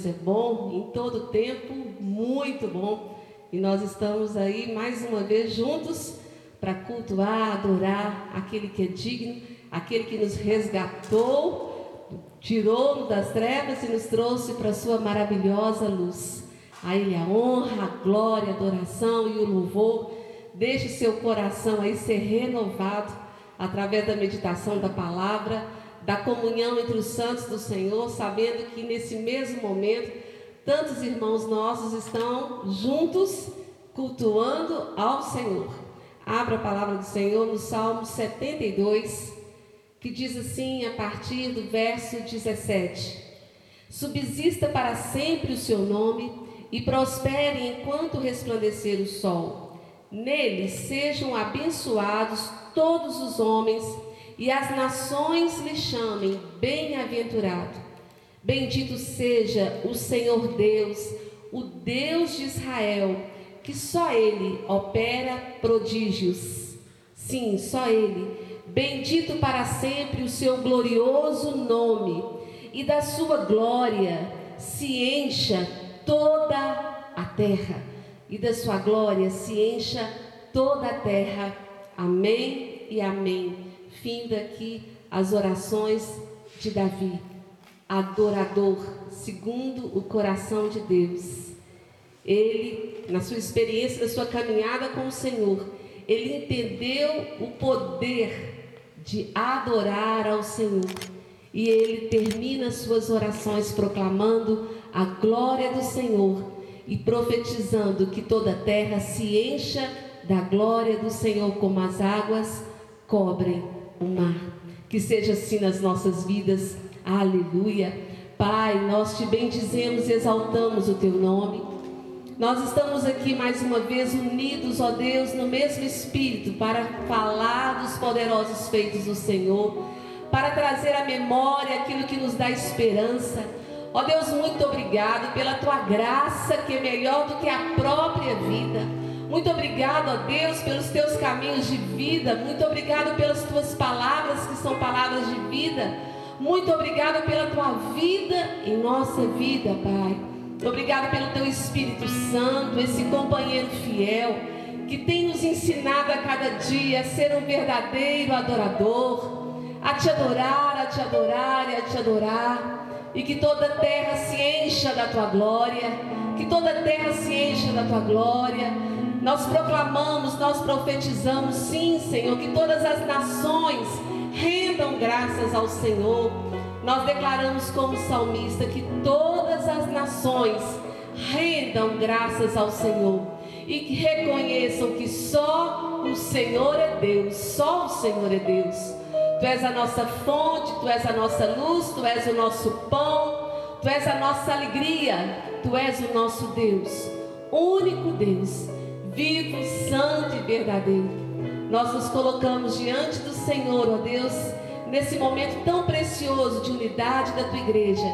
Deus é bom em todo tempo, muito bom. E nós estamos aí mais uma vez juntos para cultuar, adorar aquele que é digno, aquele que nos resgatou, tirou-nos das trevas e nos trouxe para a sua maravilhosa luz. A Ele a honra, a glória, a adoração e o louvor. Deixe seu coração aí ser renovado através da meditação da palavra, da comunhão entre os santos do Senhor, sabendo que nesse mesmo momento tantos irmãos nossos estão juntos cultuando ao Senhor. Abra a palavra do Senhor no Salmo 72, que diz assim a partir do verso 17: Subsista para sempre o seu nome e prospere enquanto resplandecer o sol. Nele sejam abençoados todos os homens e as nações lhe chamem bem-aventurado. Bendito seja o Senhor Deus, o Deus de Israel, que só Ele opera prodígios. Sim, só Ele. Bendito para sempre o seu glorioso nome, e da sua glória se encha toda a terra, e da sua glória se encha toda a terra. Amém e amém. Fim daqui as orações de Davi, adorador, segundo o coração de Deus. Ele, na sua experiência, na sua caminhada com o Senhor, ele entendeu o poder de adorar ao Senhor. E ele termina suas orações proclamando a glória do Senhor e profetizando que toda a terra se encha da glória do Senhor como as águas cobrem o mar. Que seja assim nas nossas vidas. Aleluia. Pai, nós te bendizemos e exaltamos o teu nome. Nós estamos aqui mais uma vez unidos, ó Deus, no mesmo espírito para falar dos poderosos feitos do Senhor, para trazer à memória aquilo que nos dá esperança. Ó Deus, muito obrigado pela tua graça que é melhor do que a própria vida. Muito obrigado, ó Deus, pelos teus caminhos de vida. Muito obrigado pelas tuas palavras que são palavras de vida. Muito obrigado pela tua vida em nossa vida, Pai. Obrigado pelo teu Espírito Santo, esse companheiro fiel, que tem nos ensinado a cada dia a ser um verdadeiro adorador, a te adorar, a te adorar e a te adorar, e que toda a terra se encha da tua glória, que toda a terra se encha da tua glória. Nós proclamamos, nós profetizamos, sim, Senhor, que todas as nações rendam graças ao Senhor nós declaramos como salmista que todas as nações rendam graças ao Senhor e que reconheçam que só o Senhor é Deus, só o Senhor é Deus. Tu és a nossa fonte, tu és a nossa luz, tu és o nosso pão, tu és a nossa alegria, tu és o nosso Deus, único Deus, vivo, santo e verdadeiro. Nós nos colocamos diante do Senhor, ó Deus nesse momento tão precioso de unidade da tua igreja,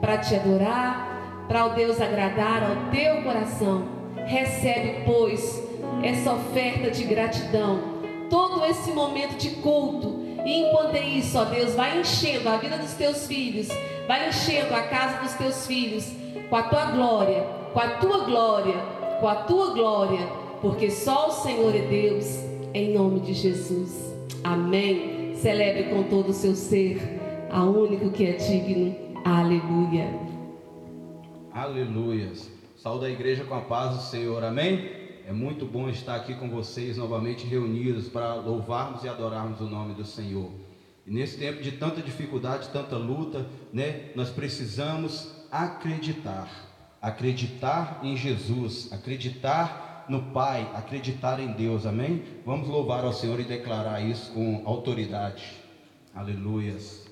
para te adorar, para o Deus agradar ao teu coração. Recebe, pois, essa oferta de gratidão, todo esse momento de culto. E enquanto é isso, ó Deus, vai enchendo a vida dos teus filhos, vai enchendo a casa dos teus filhos com a tua glória, com a tua glória, com a tua glória, porque só o Senhor é Deus, em nome de Jesus. Amém. Celebre com todo o seu ser a único que é digno. Aleluia. Aleluia. Saúde a igreja com a paz do Senhor. Amém? É muito bom estar aqui com vocês novamente reunidos para louvarmos e adorarmos o nome do Senhor. E nesse tempo de tanta dificuldade, tanta luta, né, nós precisamos acreditar. Acreditar em Jesus, acreditar no Pai, acreditar em Deus, amém? Vamos louvar ao Senhor e declarar isso com autoridade. Aleluias.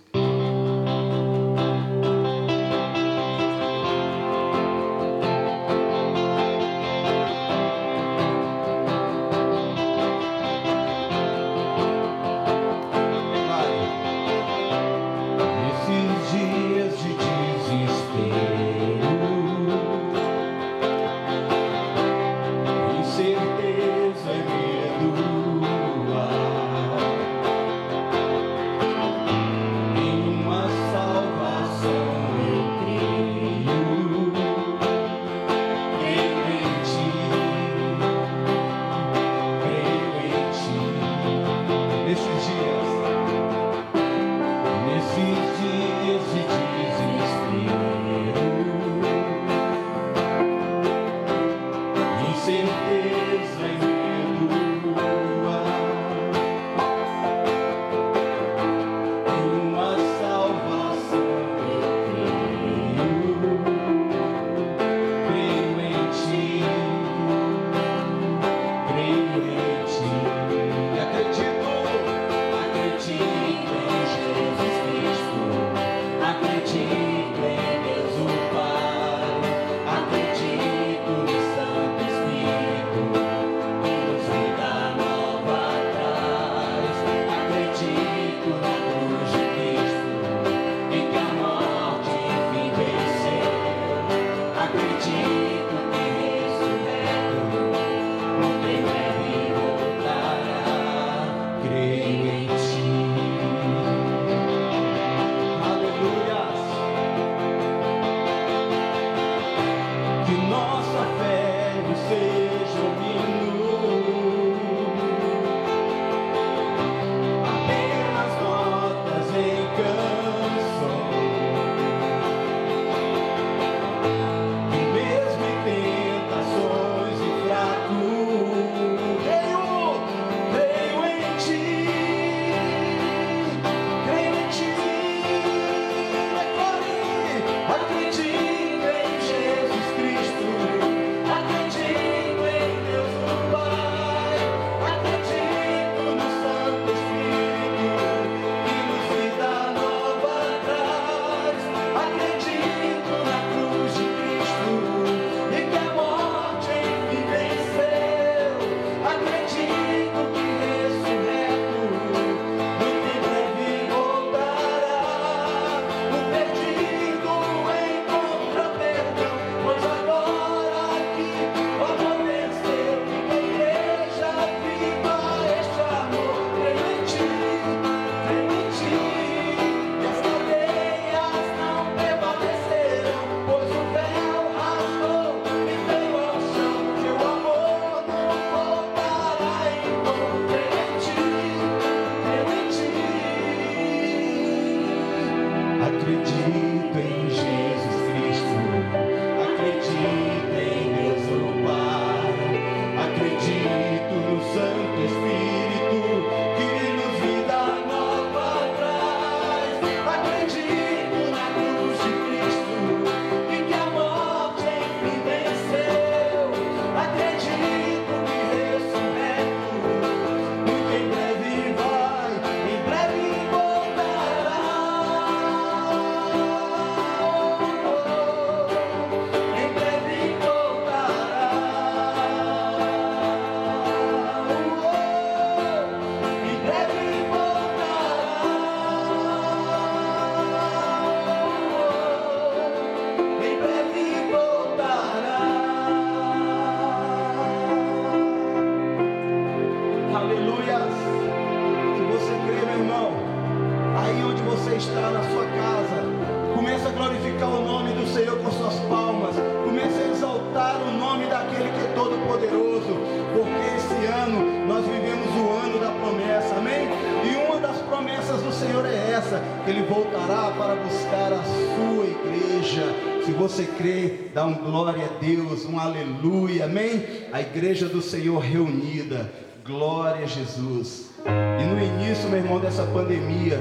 Jesus. E no início, meu irmão, dessa pandemia,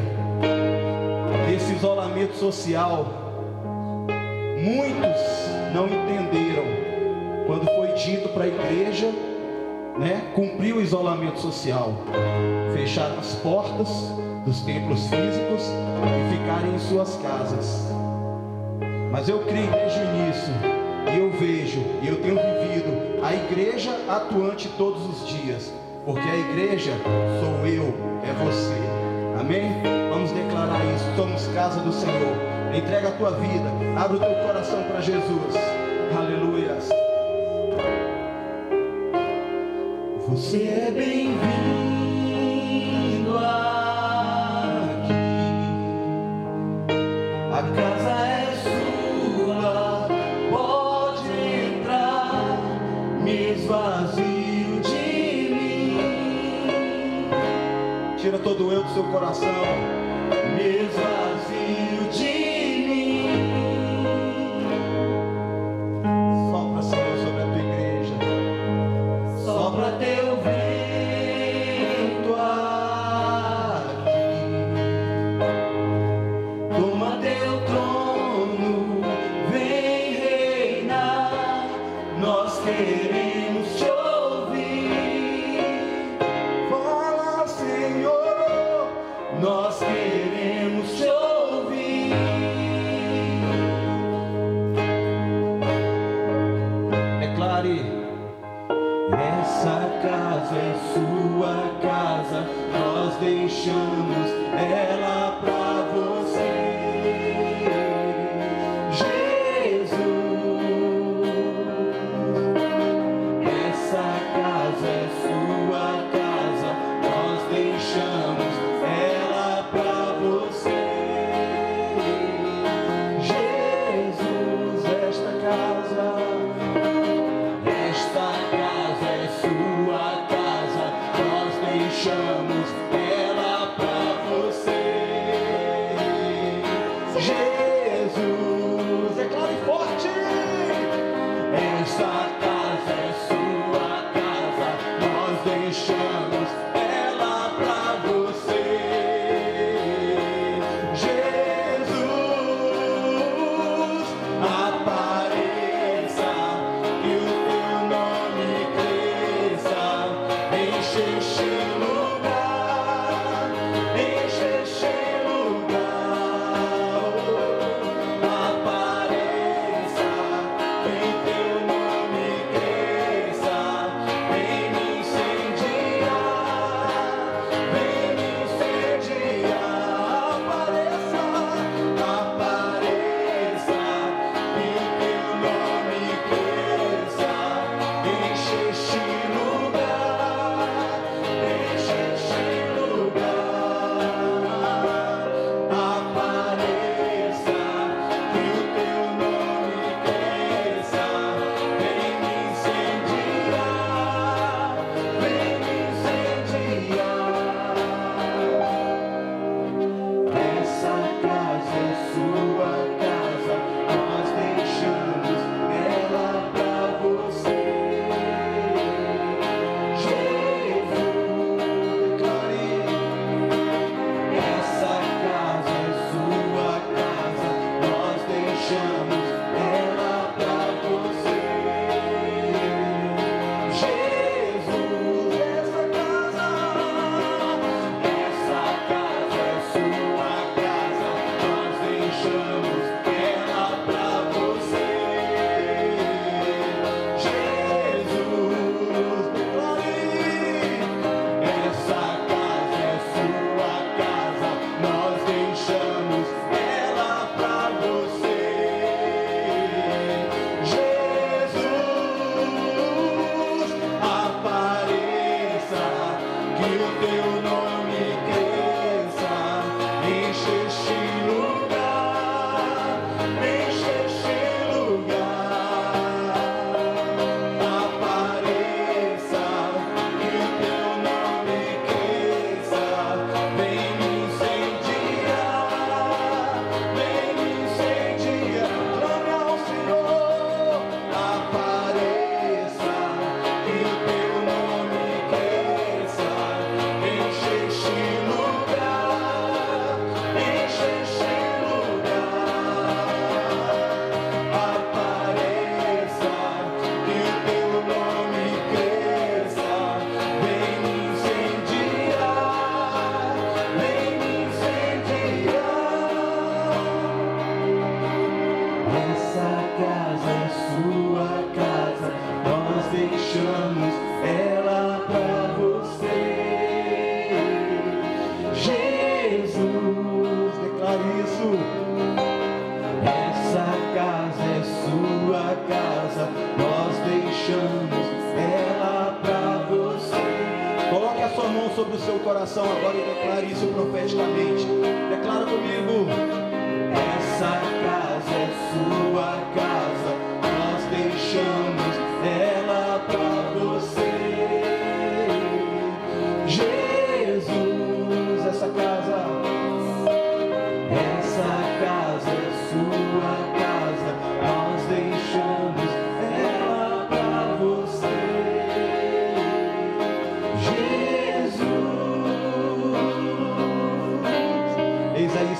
desse isolamento social, muitos não entenderam quando foi dito para a igreja, né, cumprir o isolamento social, fechar as portas dos templos físicos e ficarem em suas casas. Mas eu creio desde o início, e eu vejo, e eu tenho vivido a igreja atuante todos os dias, porque a igreja sou eu, é você. Amém? Vamos declarar isso. Somos casa do Senhor. Entrega a tua vida, abre o teu coração para Jesus. Aleluia. Você é bem-vindo seu coração.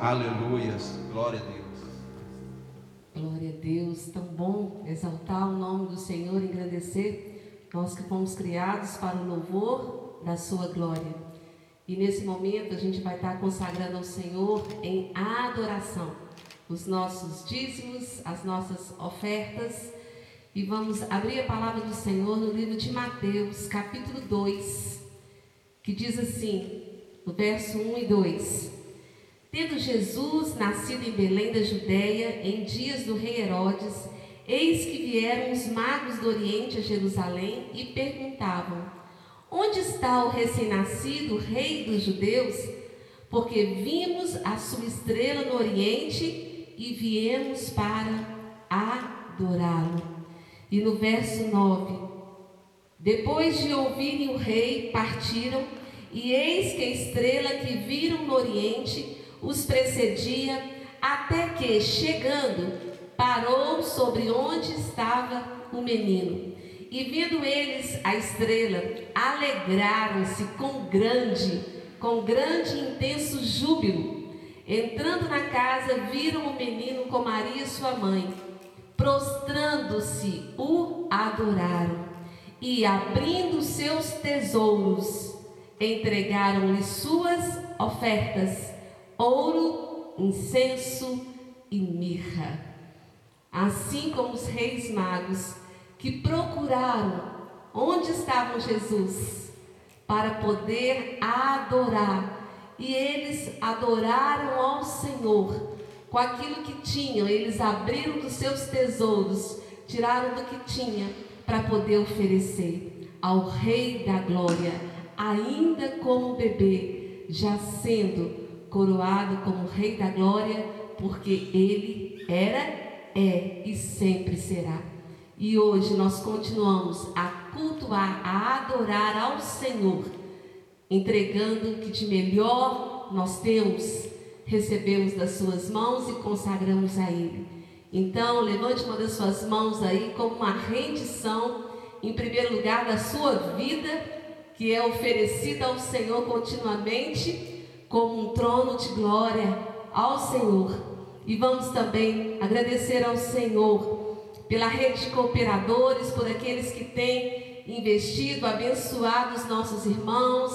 Aleluias, glória a Deus. Glória a Deus, tão bom exaltar o nome do Senhor, engrandecer nós que fomos criados para o louvor da sua glória. E nesse momento a gente vai estar consagrando ao Senhor em adoração os nossos dízimos, as nossas ofertas. E vamos abrir a palavra do Senhor no livro de Mateus, capítulo 2, que diz assim, no verso 1 e 2: Tendo Jesus nascido em Belém da Judéia, em dias do rei Herodes, eis que vieram os magos do Oriente a Jerusalém e perguntavam: Onde está o recém-nascido rei dos judeus? Porque vimos a sua estrela no Oriente e viemos para adorá-lo. E no verso 9: Depois de ouvirem o rei, partiram, e eis que a estrela que viram no Oriente os precedia, até que, chegando, parou sobre onde estava o menino. E vendo eles a estrela, alegraram-se com grande, com grande e intenso júbilo. Entrando na casa, viram o menino com Maria sua mãe. Prostrando-se, o adoraram. E abrindo seus tesouros, entregaram-lhe suas ofertas: ouro, incenso e mirra. Assim como os reis magos que procuraram onde estava Jesus para poder adorar. E eles adoraram ao Senhor com aquilo que tinham, eles abriram dos seus tesouros, tiraram do que tinha para poder oferecer ao Rei da Glória, ainda como bebê, já sendo coroado como Rei da Glória, porque ele era, é e sempre será. E hoje nós continuamos a cultuar, a adorar ao Senhor, entregando o que de melhor nós temos, recebemos das suas mãos e consagramos a Ele. Então, levante uma das suas mãos aí como uma rendição, em primeiro lugar, da sua vida, que é oferecida ao Senhor continuamente, como um trono de glória ao Senhor. E vamos também agradecer ao Senhor pela rede de cooperadores, por aqueles que têm investido, abençoado os nossos irmãos,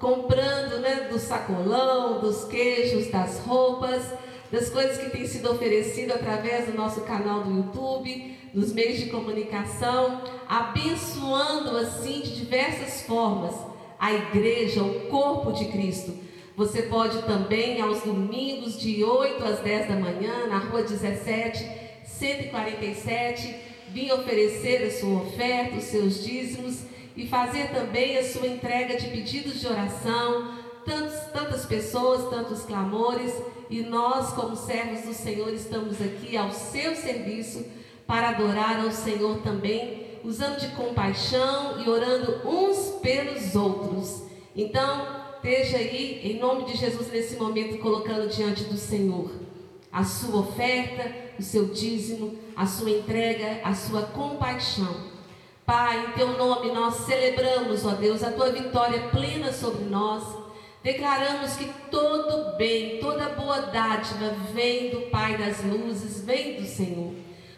comprando né, do sacolão, dos queijos, das roupas. das coisas que têm sido oferecidas através do nosso canal do YouTube, nos meios de comunicação, abençoando assim de diversas formas a igreja, o corpo de Cristo. Você pode também, aos domingos, de 8 às 10 da manhã, na rua 17, 147, vir oferecer a sua oferta, os seus dízimos e fazer também a sua entrega de pedidos de oração, tantos, tantas pessoas, tantos clamores, e nós, como servos do Senhor, estamos aqui ao seu serviço para adorar ao Senhor também, usando de compaixão e orando uns pelos outros. Então, esteja aí, em nome de Jesus, nesse momento, colocando diante do Senhor a sua oferta, o seu dízimo, a sua entrega, a sua compaixão. Pai, em teu nome nós celebramos, ó Deus, a tua vitória plena sobre nós. Declaramos que todo bem, toda boa dádiva vem do Pai das luzes, vem do Senhor.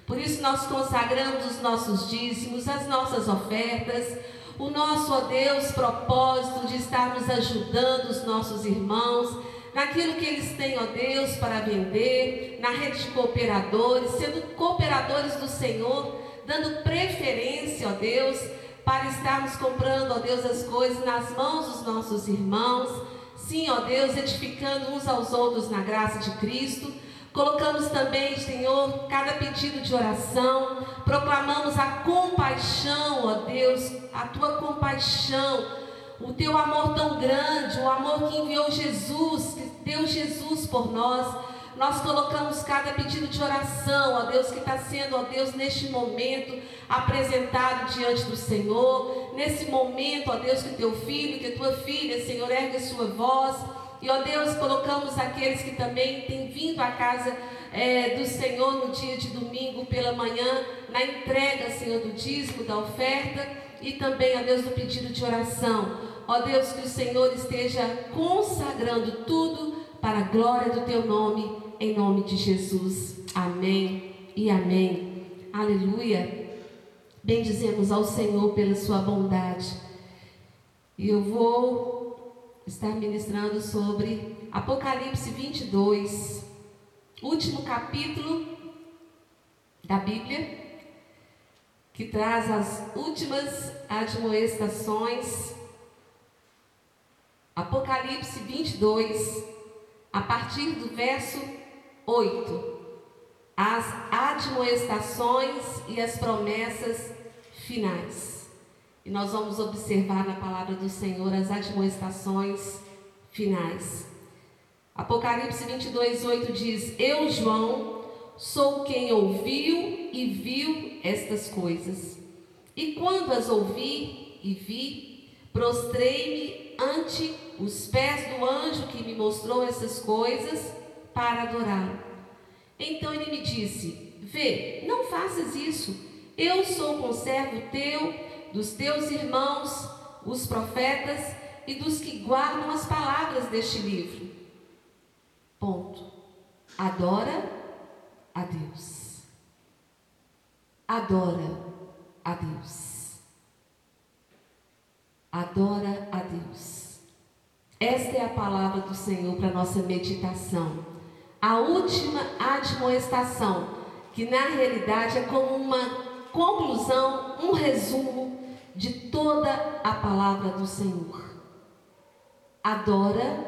Por isso nós consagramos os nossos dízimos, as nossas ofertas, o nosso, ó Deus, propósito de estarmos ajudando os nossos irmãos naquilo que eles têm, ó Deus, para vender, na rede de cooperadores, sendo cooperadores do Senhor dando preferência, ó Deus, para estarmos comprando, ó Deus, as coisas nas mãos dos nossos irmãos. Sim, ó Deus, edificando uns aos outros na graça de Cristo. Colocamos também, Senhor, cada pedido de oração. Proclamamos a compaixão, ó Deus, a tua compaixão, o teu amor tão grande, o amor que enviou Jesus, que deu Jesus por nós nós colocamos cada pedido de oração, ó Deus, que está sendo, ó Deus, neste momento apresentado diante do Senhor. Nesse momento, ó Deus, que teu filho, que tua filha, Senhor, ergue a sua voz. E, ó Deus, colocamos aqueles que também têm vindo à casa é, do Senhor no dia de domingo pela manhã, na entrega, Senhor, do dízimo, da oferta e também, ó Deus, do pedido de oração. Ó Deus, que o Senhor esteja consagrando tudo para a glória do teu nome em nome de Jesus. Amém e amém. Aleluia. Bendizemos ao Senhor pela sua bondade. E eu vou estar ministrando sobre Apocalipse 22, último capítulo da Bíblia, que traz as últimas admoestações. Apocalipse 22, a partir do verso 8. As admoestações e as promessas finais. E nós vamos observar na palavra do Senhor as admoestações finais. Apocalipse 22, 8 diz: Eu, João, sou quem ouviu e viu estas coisas. E quando as ouvi e vi, prostrei-me ante os pés do anjo que me mostrou essas coisas para adorá-lo. Então ele me disse: Vê, não faças isso. Eu sou conservo teu, dos teus irmãos, os profetas e dos que guardam as palavras deste livro. Ponto. Adora a Deus. Adora a Deus. Adora a Deus. Esta é a palavra do Senhor para nossa meditação a última admoestação, que na realidade é como uma conclusão, um resumo de toda a palavra do Senhor. Adora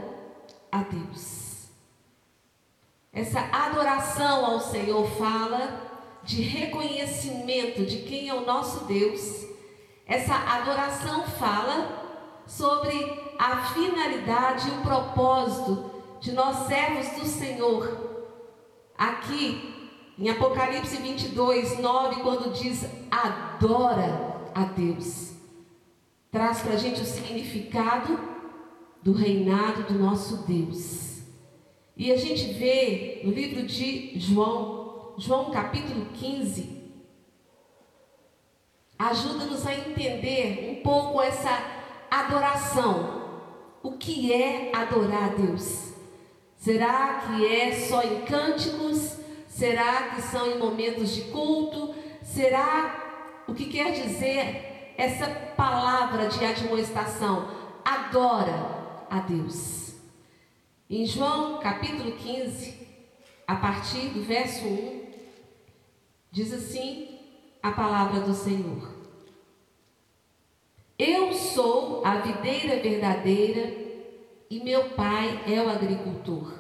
a Deus. Essa adoração ao Senhor fala de reconhecimento de quem é o nosso Deus. Essa adoração fala sobre a finalidade e o propósito de nós servos do Senhor. Aqui em Apocalipse 22, 9, quando diz adora a Deus, traz para a gente o significado do reinado do nosso Deus. E a gente vê no livro de João, João capítulo 15, ajuda-nos a entender um pouco essa adoração. O que é adorar a Deus? Será que é só em cânticos? Será que são em momentos de culto? Será o que quer dizer essa palavra de admoestação? Adora a Deus. Em João capítulo 15, a partir do verso 1, diz assim a palavra do Senhor. Eu sou a videira verdadeira e meu pai é o agricultor.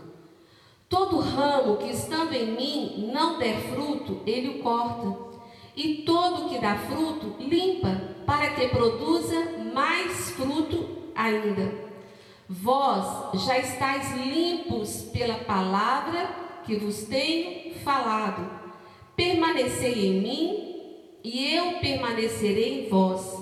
Todo ramo que estando em mim não der fruto, ele o corta. E todo que dá fruto, limpa, para que produza mais fruto ainda. Vós já estáis limpos pela palavra que vos tenho falado. Permanecei em mim, e eu permanecerei em vós.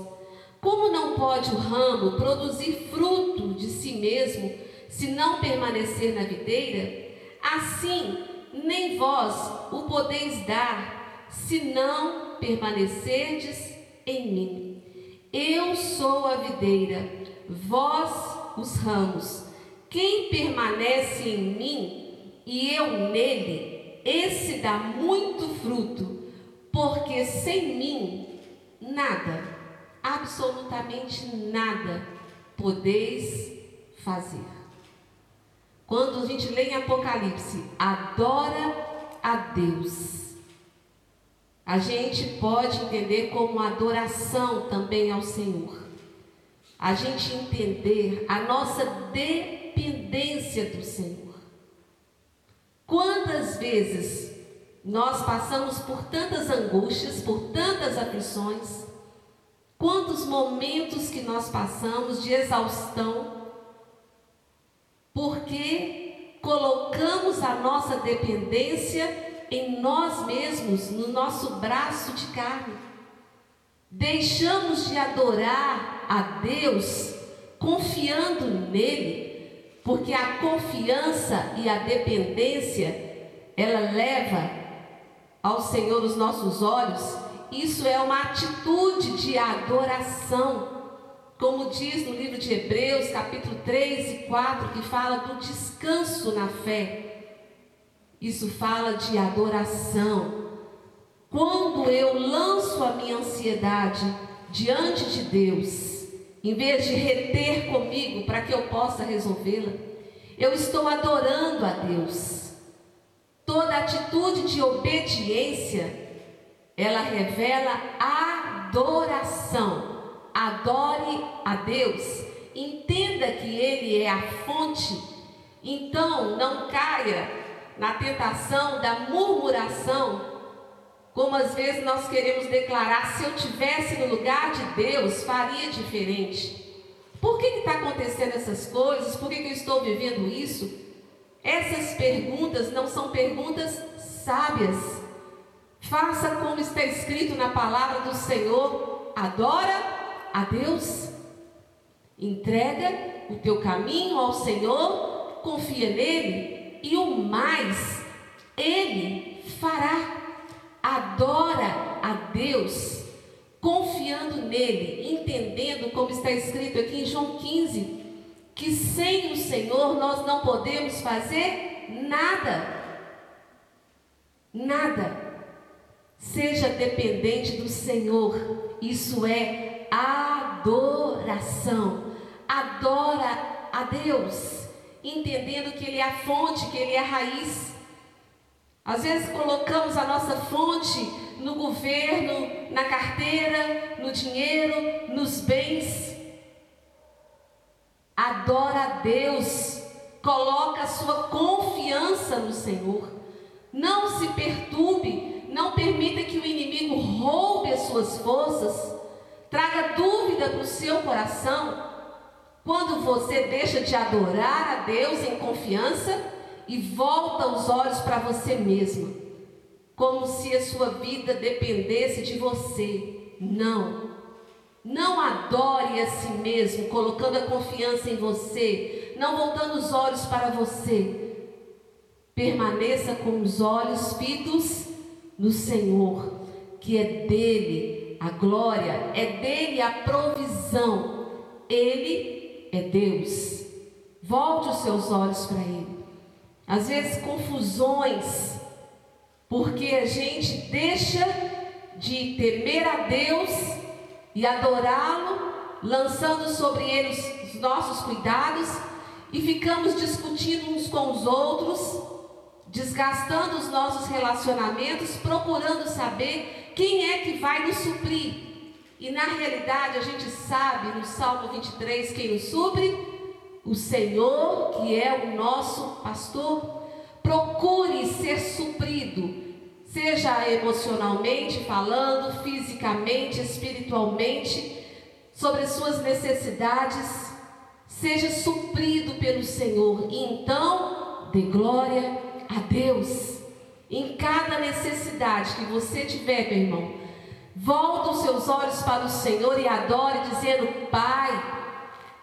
Como não pode o ramo produzir fruto de si mesmo, se não permanecer na videira? Assim, nem vós o podeis dar, se não permanecerdes em mim. Eu sou a videira, vós os ramos. Quem permanece em mim e eu nele, esse dá muito fruto, porque sem mim nada, absolutamente nada, podeis fazer. Quando a gente lê em Apocalipse, adora a Deus. A gente pode entender como adoração também ao Senhor. A gente entender a nossa dependência do Senhor. Quantas vezes nós passamos por tantas angústias, por tantas aflições, quantos momentos que nós passamos de exaustão, porque colocamos a nossa dependência em nós mesmos, no nosso braço de carne. Deixamos de adorar a Deus confiando nele, porque a confiança e a dependência ela leva ao Senhor os nossos olhos. Isso é uma atitude de adoração como diz no livro de Hebreus, capítulo 3 e 4, que fala do descanso na fé. Isso fala de adoração. Quando eu lanço a minha ansiedade diante de Deus, em vez de reter comigo para que eu possa resolvê-la, eu estou adorando a Deus. Toda atitude de obediência, ela revela adoração adore a Deus, entenda que Ele é a fonte, então não caia na tentação da murmuração, como às vezes nós queremos declarar: se eu tivesse no lugar de Deus, faria diferente. Por que está acontecendo essas coisas? Por que, que eu estou vivendo isso? Essas perguntas não são perguntas sábias. Faça como está escrito na palavra do Senhor: adora a Deus, entrega o teu caminho ao Senhor, confia nele e o mais ele fará. Adora a Deus, confiando nele, entendendo como está escrito aqui em João 15, que sem o Senhor nós não podemos fazer nada. Nada. Seja dependente do Senhor. Isso é adoração. Adora a Deus, entendendo que Ele é a fonte, que Ele é a raiz. Às vezes colocamos a nossa fonte no governo, na carteira, no dinheiro, nos bens. Adora a Deus, coloca a sua confiança no Senhor. Não se perturbe, não permita que o inimigo roube as suas forças traga dúvida para o seu coração quando você deixa de adorar a Deus em confiança e volta os olhos para você mesmo, como se a sua vida dependesse de você. Não. Não adore a si mesmo, colocando a confiança em você, não voltando os olhos para você. Permaneça com os olhos fitos no Senhor, que é dele a glória, é dele a provisão. Ele é Deus. Volte os seus olhos para ele. Às vezes confusões, porque a gente deixa de temer a Deus e adorá-lo, lançando sobre ele os, nossos cuidados e ficamos discutindo uns com os outros, desgastando os nossos relacionamentos, procurando saber quem é que vai nos suprir. E na realidade a gente sabe no Salmo 23 quem nos supre? O Senhor, que é o nosso pastor. Procure ser suprido, seja emocionalmente falando, fisicamente, espiritualmente, sobre as suas necessidades, seja suprido pelo Senhor. E então, dê glória a Deus. Em cada necessidade que você tiver, meu irmão, volta os seus olhos para o Senhor e adore, dizendo: Pai,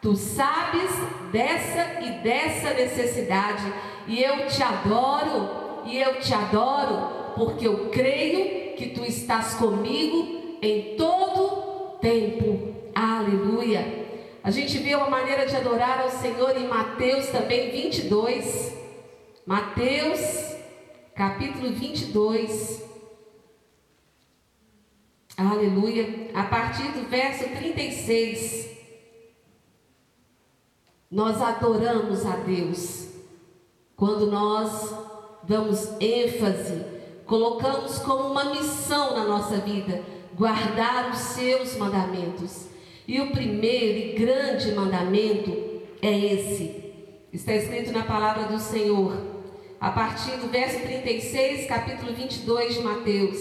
Tu sabes dessa e dessa necessidade, e eu te adoro, e eu te adoro, porque eu creio que tu estás comigo em todo tempo. Aleluia. A gente vê uma maneira de adorar ao Senhor em Mateus também 22. Mateus, capítulo 22. Aleluia. A partir do verso 36. Nós adoramos a Deus quando nós damos ênfase, colocamos como uma missão na nossa vida guardar os seus mandamentos. E o primeiro e grande mandamento é esse. Está escrito na palavra do Senhor, a partir do verso 36, capítulo 22 de Mateus.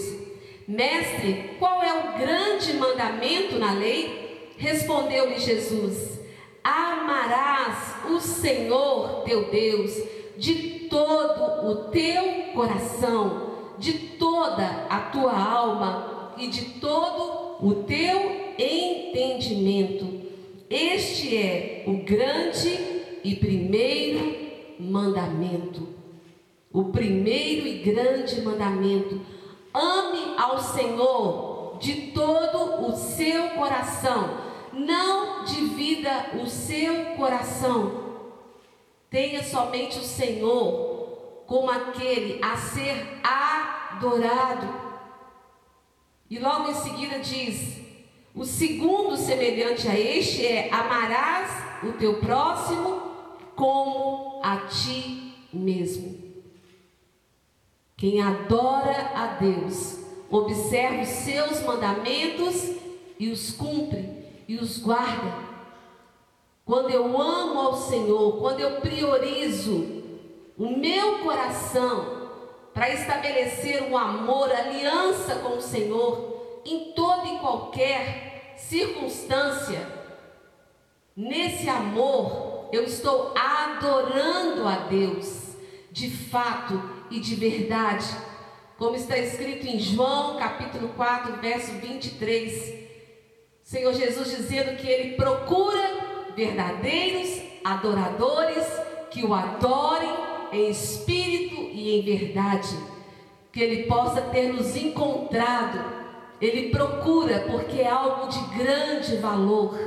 Mestre, qual é o grande mandamento na lei? Respondeu-lhe Jesus amarás o Senhor teu Deus de todo o teu coração, de toda a tua alma e de todo o teu entendimento. Este é o grande e primeiro mandamento. O primeiro e grande mandamento. Ame ao Senhor de todo o seu coração não divida o seu coração. Tenha somente o Senhor como aquele a ser adorado. E logo em seguida diz: o segundo semelhante a este é: amarás o teu próximo como a ti mesmo. Quem adora a Deus, observa os seus mandamentos e os cumpre e os guarda. Quando eu amo ao Senhor, quando eu priorizo o meu coração para estabelecer um amor, aliança com o Senhor em toda e qualquer circunstância, nesse amor eu estou adorando a Deus de fato e de verdade, como está escrito em João capítulo 4, verso 23. Senhor Jesus dizendo que Ele procura verdadeiros adoradores que o adorem em espírito e em verdade. Que Ele possa ter nos encontrado. Ele procura porque é algo de grande valor.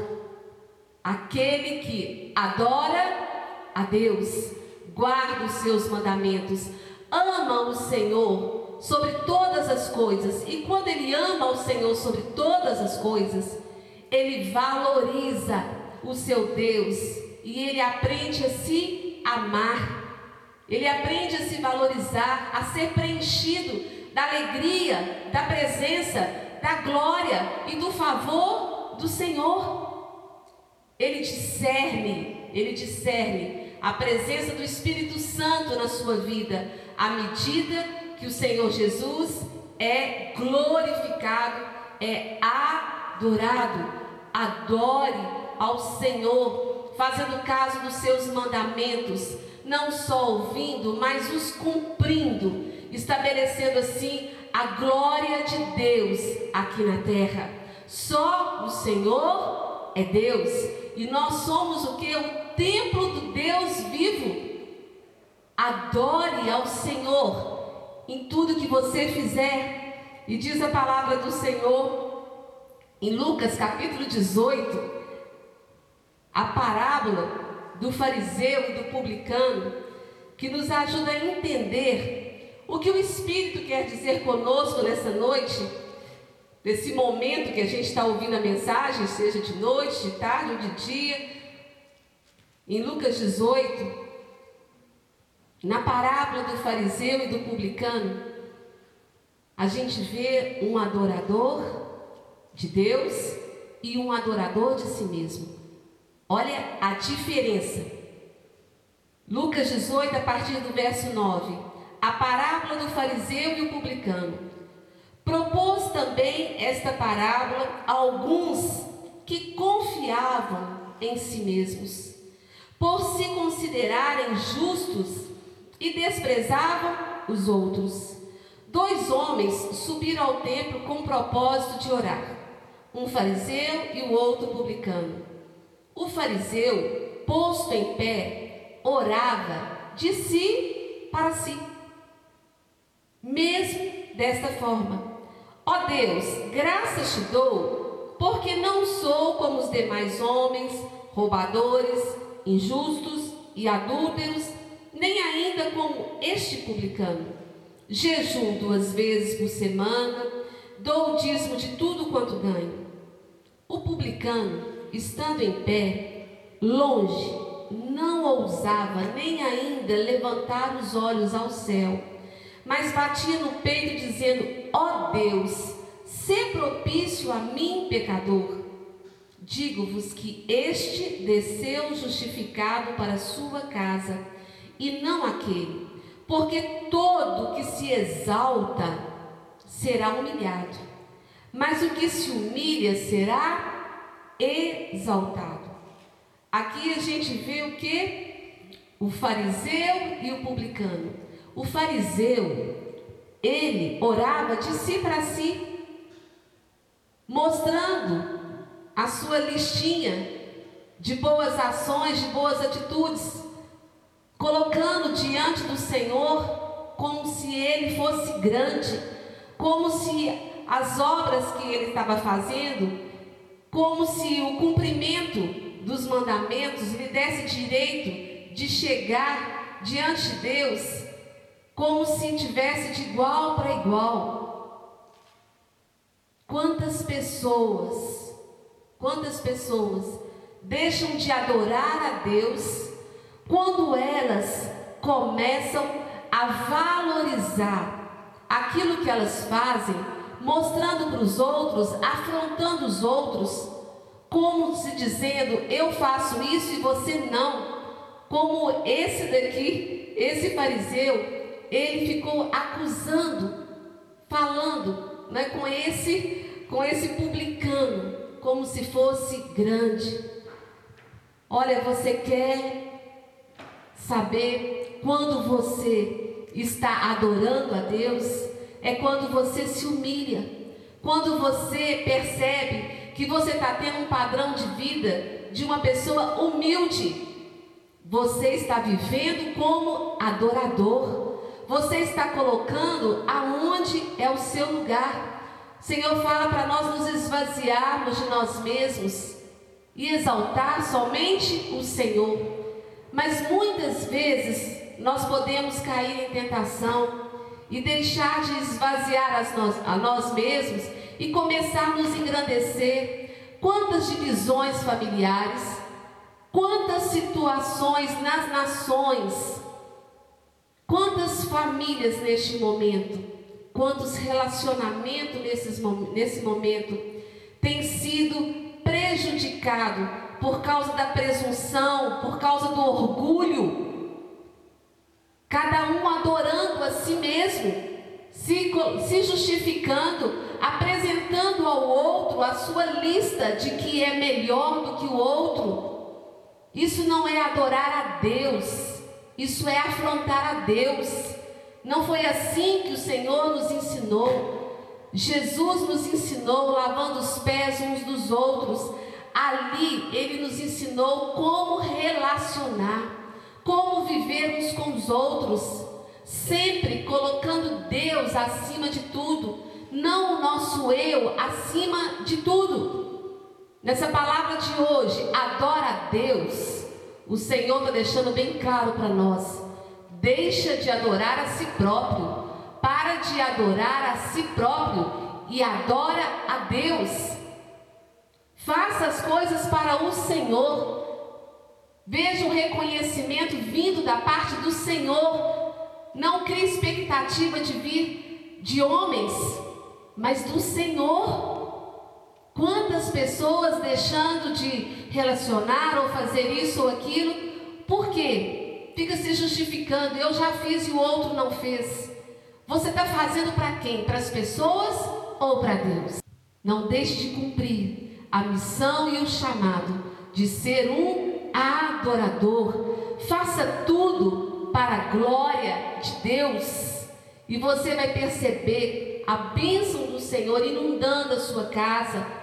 Aquele que adora a Deus, guarda os seus mandamentos, ama o Senhor sobre todas as coisas. E quando ele ama o Senhor sobre todas as coisas, ele valoriza o seu Deus e ele aprende a se amar. Ele aprende a se valorizar, a ser preenchido da alegria, da presença, da glória e do favor do Senhor. Ele discerne, ele discerne a presença do Espírito Santo na sua vida, à medida que o Senhor Jesus é glorificado, é adorado adore ao Senhor, fazendo caso dos seus mandamentos, não só ouvindo, mas os cumprindo, estabelecendo assim a glória de Deus aqui na terra. Só o Senhor é Deus e nós somos o que? O templo do Deus vivo. Adore ao Senhor em tudo que você fizer. E diz a palavra do Senhor em Lucas capítulo 18, a parábola do fariseu e do publicano, que nos ajuda a entender o que o Espírito quer dizer conosco nessa noite, nesse momento que a gente está ouvindo a mensagem, seja de noite, de tarde ou de dia. Em Lucas 18, Na parábola do fariseu e do publicano, a gente vê um adorador de Deus e um adorador de si mesmo. Olha a diferença. Lucas 18, a partir do verso 9. A parábola do fariseu e o publicano. Propôs também esta parábola a alguns que confiavam em si mesmos, por se considerarem justos e desprezavam os outros. Dois homens subiram ao templo com o propósito de orar, um fariseu e o outro publicano. O fariseu, posto em pé, orava de si para si, mesmo desta forma: Ó oh Deus, graças te dou, porque não sou como os demais homens, roubadores, injustos e adúlteros, nem ainda como este publicano. Jejum duas vezes por semana, dou o dízimo de tudo quanto ganho. O publicano, estando em pé, longe, não ousava nem ainda levantar os olhos ao céu, mas batia no peito, dizendo: Ó oh Deus, sê propício a mim, pecador. Digo-vos que este desceu justificado para sua casa, e não aquele porque todo que se exalta será humilhado, mas o que se humilha será exaltado. Aqui a gente vê o que? O fariseu e o publicano. O fariseu, ele orava de si para si, mostrando a sua listinha de boas ações, de boas atitudes colocando diante do Senhor como se ele fosse grande, como se as obras que ele estava fazendo, como se o cumprimento dos mandamentos lhe desse direito de chegar diante de Deus, como se tivesse de igual para igual. Quantas pessoas, quantas pessoas deixam de adorar a Deus quando elas começam a valorizar aquilo que elas fazem, mostrando para os outros, afrontando os outros, como se dizendo, eu faço isso e você não. Como esse daqui, esse fariseu, ele ficou acusando, falando né, com, esse, com esse publicano, como se fosse grande. Olha, você quer Saber quando você está adorando a Deus é quando você se humilha, quando você percebe que você está tendo um padrão de vida de uma pessoa humilde. Você está vivendo como adorador. Você está colocando aonde é o seu lugar. O Senhor fala para nós nos esvaziarmos de nós mesmos e exaltar somente o Senhor. Mas muitas vezes nós podemos cair em tentação e deixar de esvaziar nós, a nós mesmos e começar a nos engrandecer. Quantas divisões familiares, quantas situações nas nações, quantas famílias neste momento, quantos relacionamentos nesse momento têm sido prejudicados por causa da presunção, por causa do orgulho, cada um adorando a si mesmo, se, se justificando, apresentando ao outro a sua lista de que é melhor do que o outro. Isso não é adorar a Deus, isso é afrontar a Deus. Não foi assim que o Senhor nos ensinou. Jesus nos ensinou lavando os pés uns dos outros, Ali ele nos ensinou como relacionar, como viver uns com os outros, sempre colocando Deus acima de tudo, não o nosso eu acima de tudo. Nessa palavra de hoje, adora a Deus. O Senhor está deixando bem claro para nós. Deixa de adorar a si próprio. Para de adorar a si próprio e adora a Deus. Faça as coisas para o Senhor. Veja o reconhecimento vindo da parte do Senhor. Não crie expectativa de vir de homens, mas do Senhor. Quantas pessoas deixando de relacionar ou fazer isso ou aquilo, por quê? Fica se justificando, eu já fiz e o outro não fez. Você está fazendo para quem? Para as pessoas ou para Deus? Não deixe de cumprir a missão e o chamado de ser um adorador. Faça tudo para a glória de Deus e você vai perceber a bênção do Senhor inundando a sua casa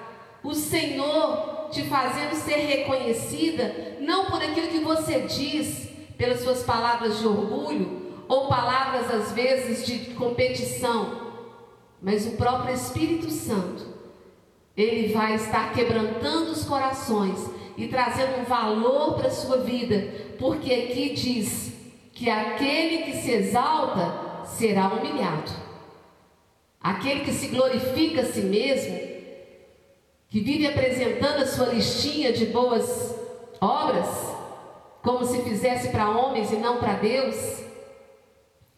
o Senhor te fazendo ser reconhecida, não por aquilo que você diz, pelas suas palavras de orgulho, ou palavras às vezes de competição, mas o próprio Espírito Santo, ele vai estar quebrantando os corações e trazendo um valor para a sua vida, porque aqui diz que aquele que se exalta será humilhado, aquele que se glorifica a si mesmo que vive apresentando a sua listinha de boas obras, como se fizesse para homens e não para Deus,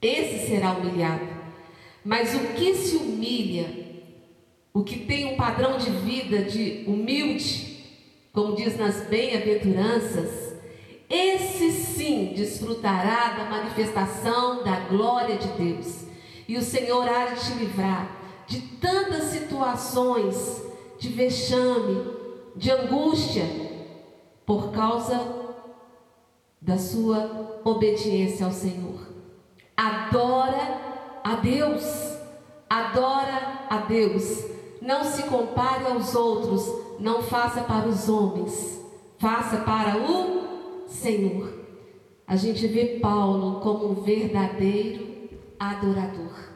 esse será humilhado. Mas o que se humilha, o que tem um padrão de vida de humilde, como diz nas bem-aventuranças, esse sim desfrutará da manifestação da glória de Deus. E o Senhor há de te livrar de tantas situações de vexame, de angústia, por causa da sua obediência ao Senhor. Adora a Deus, adora a Deus. Não se compare aos outros, não faça para os homens, faça para o Senhor. A gente vê Paulo como um verdadeiro adorador.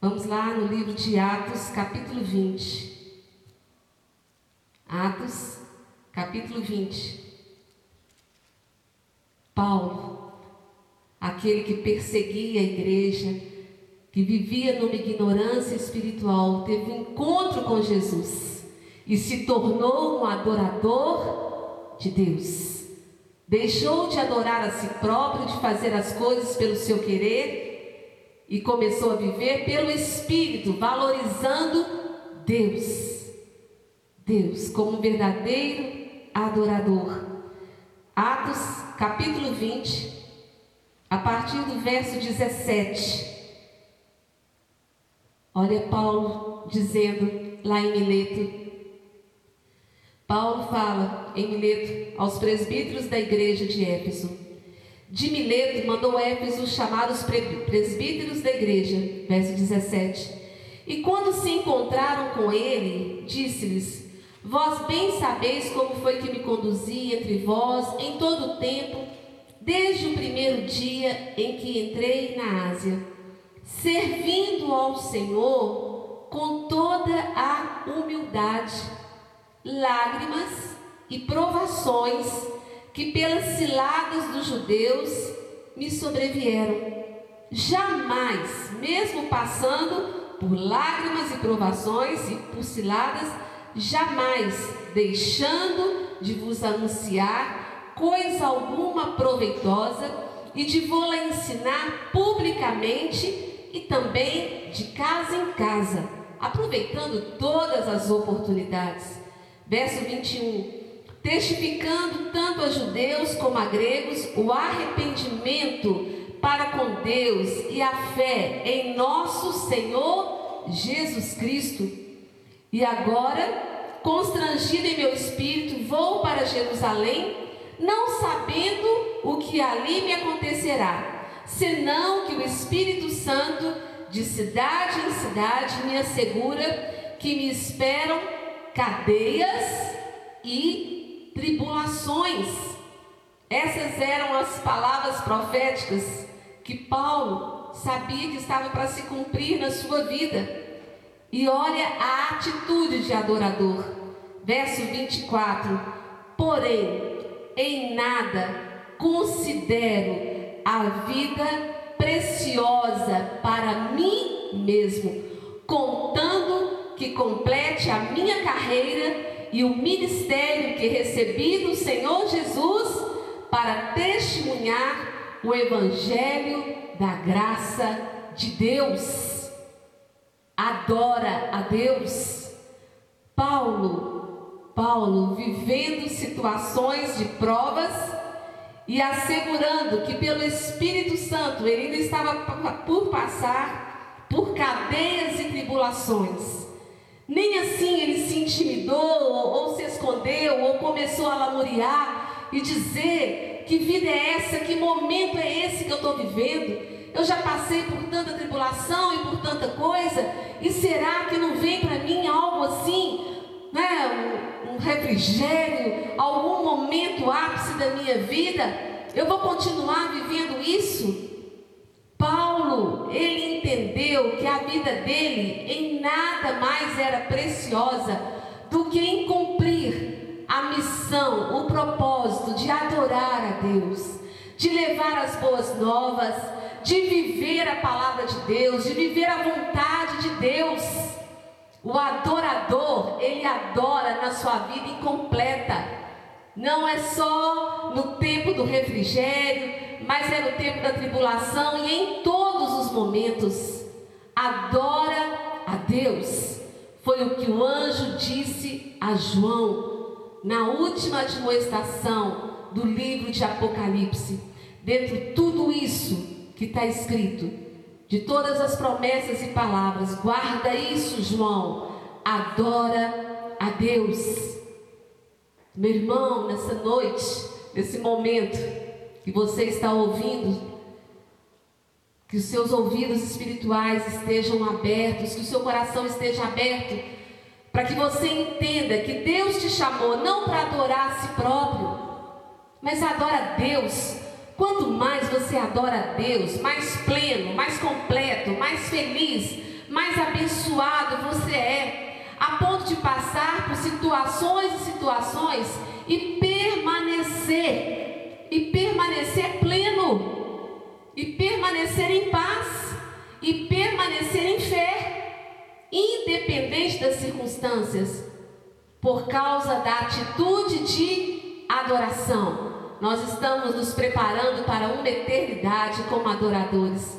Vamos lá no livro de Atos, capítulo 20. Atos, capítulo 20. Paulo, aquele que perseguia a igreja, que vivia numa ignorância espiritual, teve um encontro com Jesus e se tornou um adorador de Deus. Deixou de adorar a si próprio, de fazer as coisas pelo seu querer e começou a viver pelo Espírito, valorizando Deus. Deus como um verdadeiro adorador. Atos capítulo 20, a partir do verso 17. Olha Paulo dizendo lá em Mileto. Paulo fala em Mileto aos presbíteros da igreja de Éfeso. De Mileto mandou Éfeso chamar os presbíteros da igreja, verso 17. E quando se encontraram com ele, disse-lhes: Vós bem sabeis como foi que me conduzi entre vós em todo o tempo, desde o primeiro dia em que entrei na Ásia, servindo ao Senhor com toda a humildade, lágrimas e provações que pelas ciladas dos judeus me sobrevieram. Jamais, mesmo passando por lágrimas e provações e por ciladas, jamais deixando de vos anunciar coisa alguma proveitosa e de vou-la ensinar publicamente e também de casa em casa, aproveitando todas as oportunidades. Verso 21. Testificando tanto a judeus como a gregos o arrependimento para com Deus e a fé em nosso Senhor Jesus Cristo e agora, constrangido em meu espírito, vou para Jerusalém, não sabendo o que ali me acontecerá, senão que o Espírito Santo, de cidade em cidade, me assegura que me esperam cadeias e tribulações. Essas eram as palavras proféticas que Paulo sabia que estava para se cumprir na sua vida. E olha a atitude de adorador. Verso 24: Porém, em nada considero a vida preciosa para mim mesmo, contando que complete a minha carreira e o ministério que recebi do Senhor Jesus para testemunhar o evangelho da graça de Deus. Adora a Deus. Paulo, Paulo vivendo situações de provas e assegurando que pelo Espírito Santo ele ainda estava por passar por cadeias e tribulações. Nem assim ele se intimidou ou se escondeu ou começou a lamuriar e dizer que vida é essa, que momento é esse que eu estou vivendo. Eu já passei por tanta tribulação e por tanta coisa, e será que não vem para mim algo assim, né, um, refrigério, algum momento ápice da minha vida? Eu vou continuar vivendo isso? Paulo, ele entendeu que a vida dele em nada mais era preciosa do que em cumprir a missão, o propósito de adorar a Deus, de levar as boas novas, de viver a palavra de Deus, de viver a vontade. O adorador, ele adora na sua vida incompleta. Não é só no tempo do refrigério, mas é no tempo da tribulação e em todos os momentos. Adora a Deus. Foi o que o anjo disse a João na última admoestação do livro de Apocalipse. Dentro de tudo isso que está escrito, de todas as promessas e palavras, guarda isso, João. Adora a Deus. Meu irmão, nessa noite, nesse momento, que você está ouvindo, que os seus ouvidos espirituais estejam abertos, que o seu coração esteja aberto, para que você entenda que Deus te chamou não para adorar a si próprio, mas adora a Deus. Quanto mais você adora a Deus, mais pleno, mais completo, mais feliz, mais abençoado você é, a ponto de passar por situações e situações e permanecer e permanecer pleno, e permanecer em paz, e permanecer em fé, independente das circunstâncias, por causa da atitude de adoração. Nós estamos nos preparando para uma eternidade como adoradores.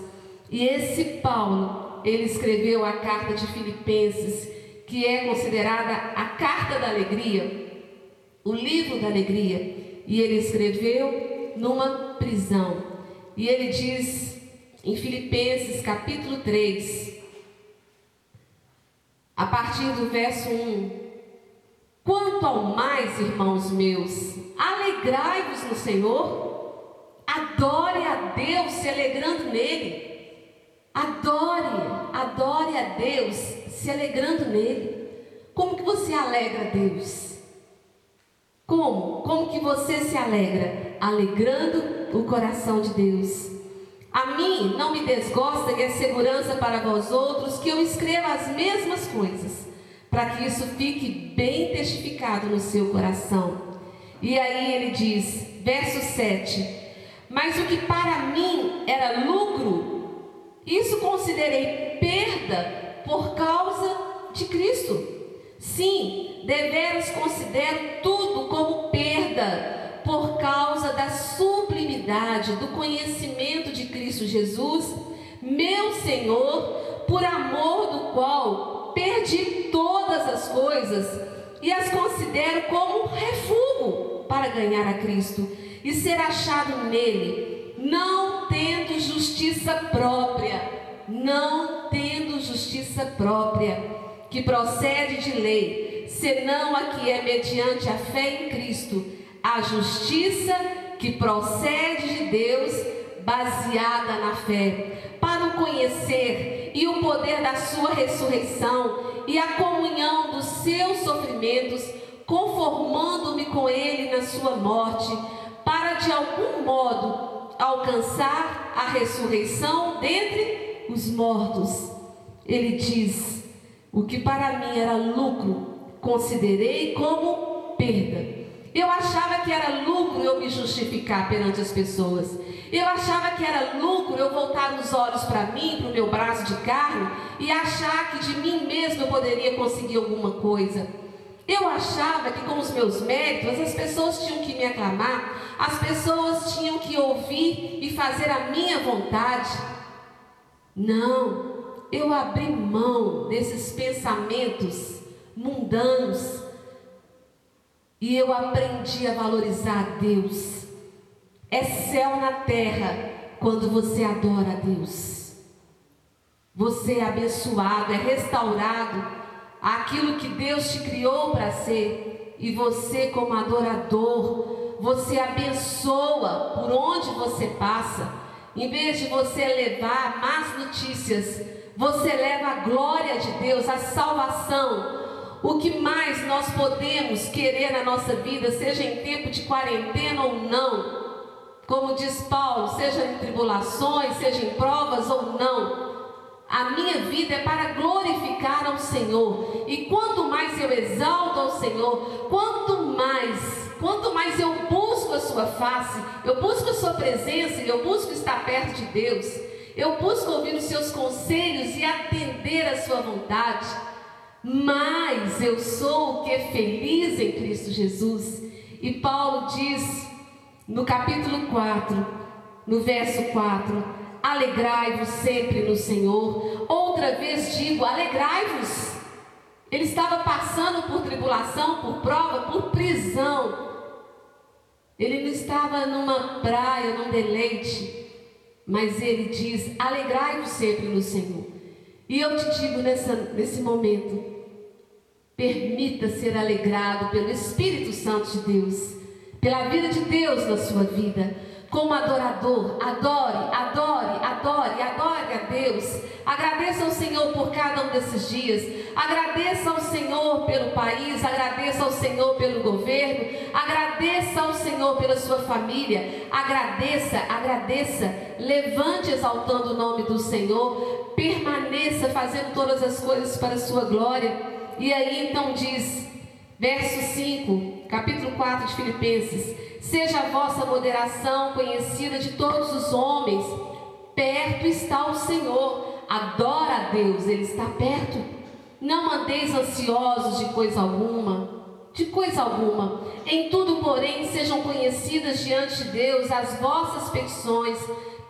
E esse Paulo, ele escreveu a carta de Filipenses, que é considerada a carta da alegria, o livro da alegria. E ele escreveu numa prisão. E ele diz em Filipenses capítulo 3, a partir do verso 1: Quanto ao mais, irmãos meus, alegrai-vos no Senhor, adore a Deus se alegrando nele. Adore, adore a Deus se alegrando nele. Como que você alegra a Deus? Como? Como que você se alegra? Alegrando o coração de Deus. A mim não me desgosta que é segurança para vós outros que eu escreva as mesmas coisas, para que isso fique bem testificado no seu coração. E aí ele diz, verso 7: Mas o que para mim era lucro, isso considerei perda por causa de Cristo. Sim, deveras considero tudo como perda por causa da sublimidade do conhecimento de Cristo Jesus, meu Senhor, por amor do qual perdi todas as coisas e as considero como refúgio para ganhar a Cristo e ser achado nele, não tendo justiça própria, não tendo justiça própria que procede de lei, senão a que é mediante a fé em Cristo, a justiça que procede de Deus, baseada na fé, para o conhecer e o poder da sua ressurreição e a comunhão dos seus sofrimentos, conformando-me com ele na sua morte, para de algum modo alcançar a ressurreição dentre os mortos. Ele diz: o que para mim era lucro, considerei como perda. Eu achava que era lucro eu me justificar perante as pessoas. Eu achava que era lucro eu voltar os olhos para mim, para o meu braço de carne, e achar que de mim mesmo eu poderia conseguir alguma coisa. Eu achava que com os meus méritos as pessoas tinham que me aclamar, As pessoas tinham que ouvir e fazer a minha vontade. Não, eu abri mão desses pensamentos mundanos e eu aprendi a valorizar Deus. É céu na terra quando você adora a Deus. Você é abençoado, é restaurado aquilo que Deus te criou para ser. E você, como adorador, você abençoa por onde você passa. Em vez de você levar más notícias, você leva a glória de Deus, a salvação. O que mais nós podemos querer na nossa vida, seja em tempo de quarentena ou não, como diz Paulo, seja em tribulações, seja em provas ou não, a minha vida é para glorificar ao Senhor. E quanto mais eu exalto ao Senhor, quanto mais, quanto mais eu busco a sua face, eu busco a sua presença, eu busco estar perto de Deus, eu busco ouvir os seus conselhos e atender a sua vontade, mais eu sou o que é feliz em Cristo Jesus. E Paulo diz no capítulo 4, no verso 4: Alegrai-vos sempre no Senhor. Outra vez digo: alegrai-vos. Ele estava passando por tribulação, por prova, por prisão. Ele não estava numa praia, num deleite, mas ele diz: alegrai-vos sempre no Senhor. E eu te digo nessa, nesse momento: permita ser alegrado pelo Espírito Santo de Deus pela vida de Deus na sua vida. Como adorador, adore, adore, adore, adore a Deus. Agradeça ao Senhor por cada um desses dias. Agradeça ao Senhor pelo país, agradeça ao Senhor pelo governo, agradeça ao Senhor pela sua família. Agradeça, agradeça. Levante exaltando o nome do Senhor. Permaneça fazendo todas as coisas para a sua glória. E aí então diz, verso 5: capítulo 4 de Filipenses: Seja a vossa moderação conhecida de todos os homens, perto está o Senhor, adora a Deus, Ele está perto. Não andeis ansiosos de coisa alguma, de coisa alguma. Em tudo, porém, sejam conhecidas diante de Deus as vossas petições,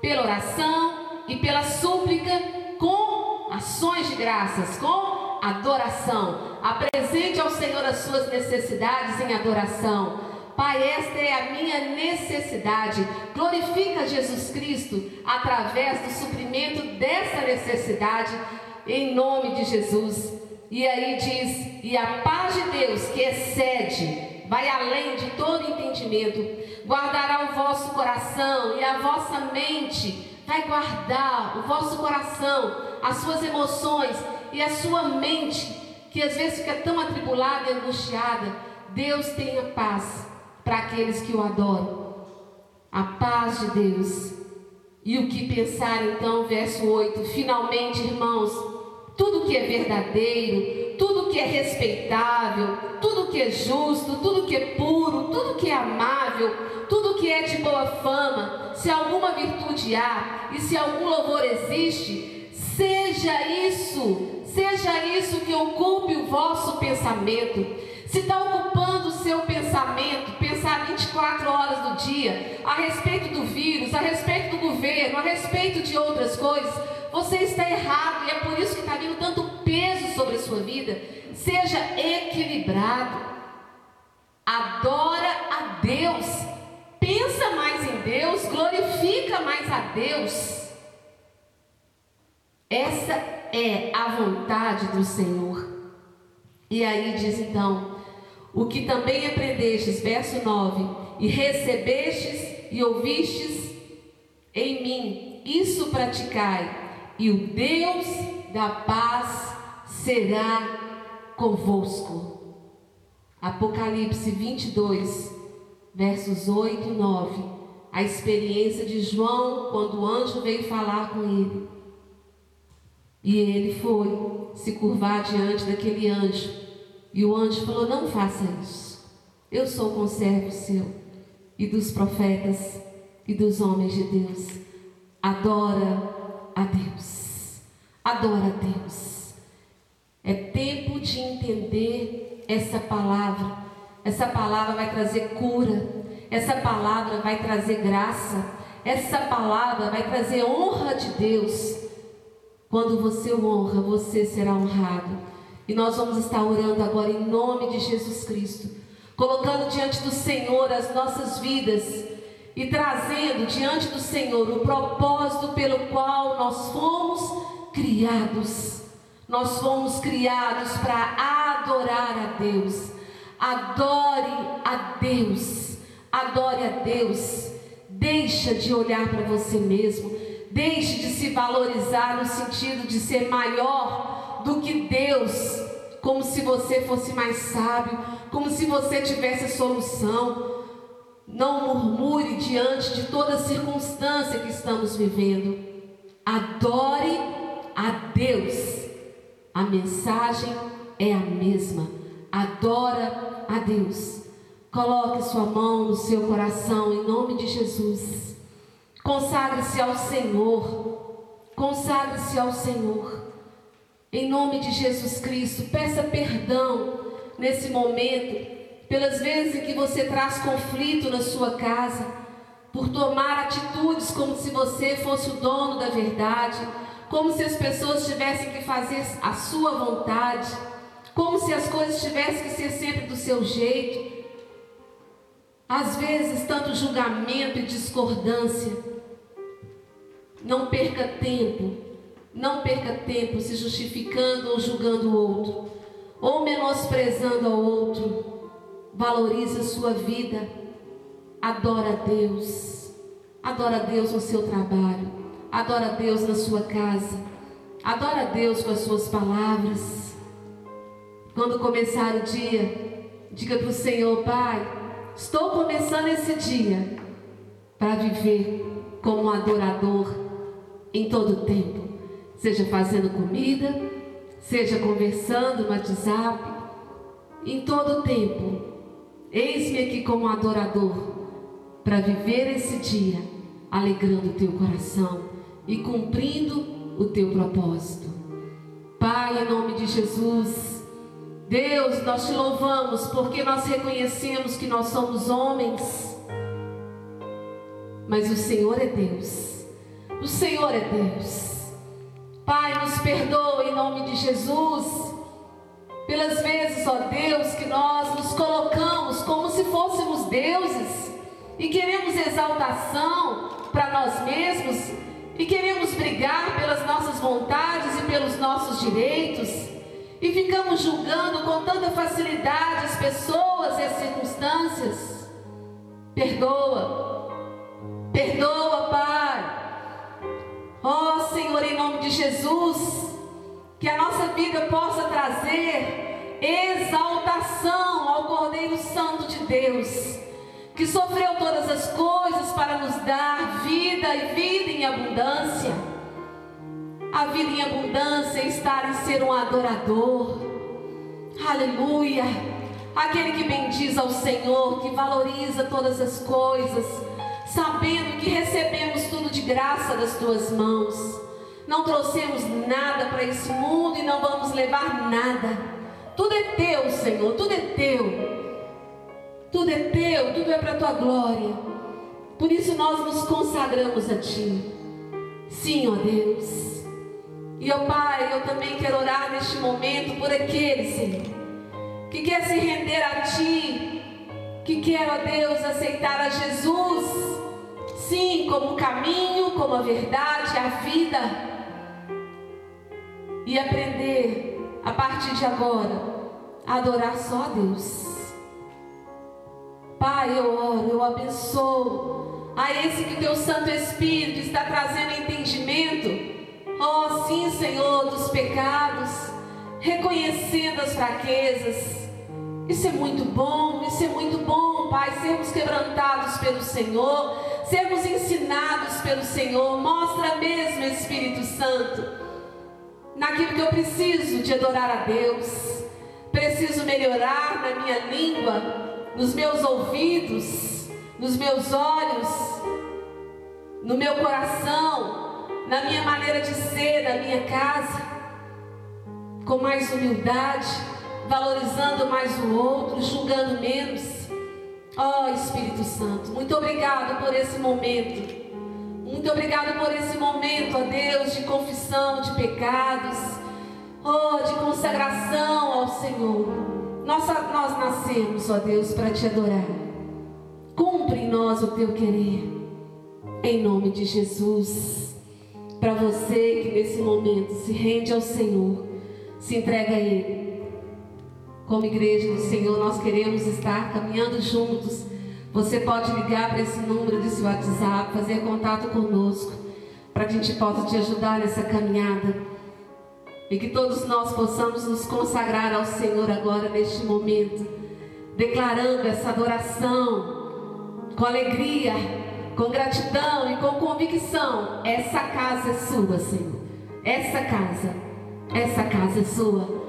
pela oração e pela súplica, com ações de graças, com adoração Apresente ao Senhor as suas necessidades em adoração. Pai, esta é a minha necessidade. Glorifica Jesus Cristo através do suprimento dessa necessidade, em nome de Jesus. E aí diz: e a paz de Deus, que excede, vai além de todo entendimento, guardará o vosso coração e a vossa mente, vai guardar o vosso coração, as suas emoções e a sua mente que às vezes fica tão atribulada e angustiada, Deus tenha paz para aqueles que o adoram. A paz de Deus. E o que pensar então, verso 8: finalmente, irmãos, tudo que é verdadeiro, tudo que é respeitável, tudo que é justo, tudo que é puro, tudo que é amável, tudo que é de boa fama, se alguma virtude há e se algum louvor existe, seja isso Seja isso que ocupe o vosso pensamento. Se está ocupando o seu pensamento, pensar 24 horas do dia a respeito do vírus, a respeito do governo, a respeito de outras coisas, você está errado e é por isso que está vindo tanto peso sobre a sua vida. Seja equilibrado. Adora a Deus. Pensa mais em Deus, glorifica mais a Deus. Essa é a vontade do Senhor. E aí diz então: o que também aprendestes, verso 9, e recebestes e ouvistes em mim, isso praticai, e o Deus da paz será convosco. Apocalipse 22, versos 8 e 9. A experiência de João quando o anjo veio falar com ele. E ele foi se curvar diante daquele anjo. E o anjo falou: Não faça isso. Eu sou conservo seu e dos profetas e dos homens de Deus. Adora a Deus. Adora a Deus. É tempo de entender essa palavra. Essa palavra vai trazer cura. essa palavra vai trazer graça, essa palavra vai trazer honra de Deus. Quando você o honra, você será honrado. E nós vamos estar orando agora em nome de Jesus Cristo, colocando diante do Senhor as nossas vidas e trazendo diante do Senhor o propósito pelo qual nós fomos criados. Nós fomos criados para adorar a Deus. Adore a Deus. Adore a Deus. Deixa de olhar para você mesmo. Deixe de se valorizar no sentido de ser maior do que Deus, como se você fosse mais sábio, como se você tivesse solução. Não murmure diante de toda circunstância que estamos vivendo. Adore a Deus. A mensagem é a mesma. Adora a Deus. Coloque sua mão no seu coração em nome de Jesus. Consagre-se ao Senhor. Consagre-se ao Senhor. Em nome de Jesus Cristo, peça perdão nesse momento pelas vezes em que você traz conflito na sua casa, por tomar atitudes como se você fosse o dono da verdade, como se as pessoas tivessem que fazer a sua vontade, como se as coisas tivessem que ser sempre do seu jeito. Às vezes, tanto julgamento e discordância. Não perca tempo, não perca tempo se justificando ou julgando o outro, ou menosprezando ao outro. Valorize a sua vida, adora a Deus, adora a Deus no seu trabalho, adora a Deus na sua casa, adora a Deus com as suas palavras. Quando começar o dia, diga para o Senhor, Pai, estou começando esse dia para viver como um adorador em todo tempo, seja fazendo comida, seja conversando no WhatsApp, em todo tempo Eis-me aqui como adorador, para viver esse dia alegrando o teu coração e cumprindo o teu propósito. Pai, em nome de Jesus, Deus, nós te louvamos porque nós reconhecemos que nós somos homens, mas o Senhor é Deus. O Senhor é Deus. Pai, nos perdoa em nome de Jesus pelas vezes, ó Deus, que nós nos colocamos como se fôssemos deuses e queremos exaltação para nós mesmos e queremos brigar pelas nossas vontades e pelos nossos direitos e ficamos julgando com tanta facilidade as pessoas e as circunstâncias. Perdoa, perdoa, Pai. Ó oh, Senhor, em nome de Jesus que a nossa vida possa trazer exaltação ao Cordeiro Santo de Deus, que sofreu todas as coisas para nos dar vida e vida em abundância. A vida em abundância está em ser um adorador. Aleluia! Aquele que bendiz ao Senhor, que valoriza todas as coisas, sabendo que recebemos tudo de graça das tuas mãos. Não trouxemos nada para esse mundo e não vamos levar nada. Tudo é teu, Senhor, tudo é teu. Tudo é teu, tudo é para a tua glória. Por isso nós nos consagramos a ti. Sim, ó Deus. E ó Pai, eu também quero orar neste momento por aquele, Senhor, que quer se render a ti, que quer, ó Deus, aceitar a Jesus, sim, como o caminho, como a verdade, a vida e aprender a partir de agora a adorar só a Deus. Pai, eu oro, eu abençoo a esse que o teu Santo Espírito está trazendo entendimento. Oh, sim, Senhor, dos pecados, reconhecendo as fraquezas. Isso é muito bom, isso é muito bom, Pai, sermos quebrantados pelo Senhor, sermos ensinados pelo Senhor. Mostra mesmo, Espírito Santo naquilo que eu preciso de adorar a Deus. Preciso melhorar na minha língua, nos meus ouvidos, nos meus olhos, no meu coração, na minha maneira de ser, na minha casa, com mais humildade, valorizando mais o outro, julgando menos. Ó oh, Espírito Santo, muito obrigado por esse momento. Muito obrigado por esse momento, ó Deus, de confissão de pecados, oh, de consagração ao Senhor. Nós, nós nascemos, ó Deus, para te adorar. Cumpre em nós o teu querer, em nome de Jesus. Para você que nesse momento se rende ao Senhor, se entrega a Ele. Como igreja do Senhor, nós queremos estar caminhando juntos você pode ligar para esse número desse WhatsApp, fazer contato conosco, para que a gente possa te ajudar nessa caminhada. E que todos nós possamos nos consagrar ao Senhor agora, neste momento, declarando essa adoração com alegria, com gratidão e com convicção. Essa casa é sua, Senhor. Essa casa, essa casa é sua.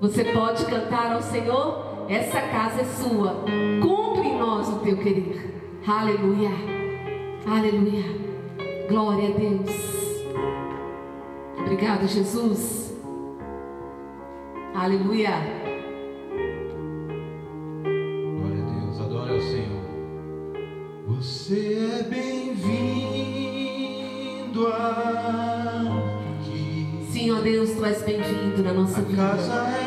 Você pode cantar ao Senhor? Essa casa é sua. Cumpre em nós o teu querer. Aleluia. Aleluia. Glória a Deus. Obrigado, Jesus. Aleluia. Glória a Deus. Adore ao Senhor. Você é bem-vindo aqui. Ó Deus, tu és bem-vindo na nossa a vida.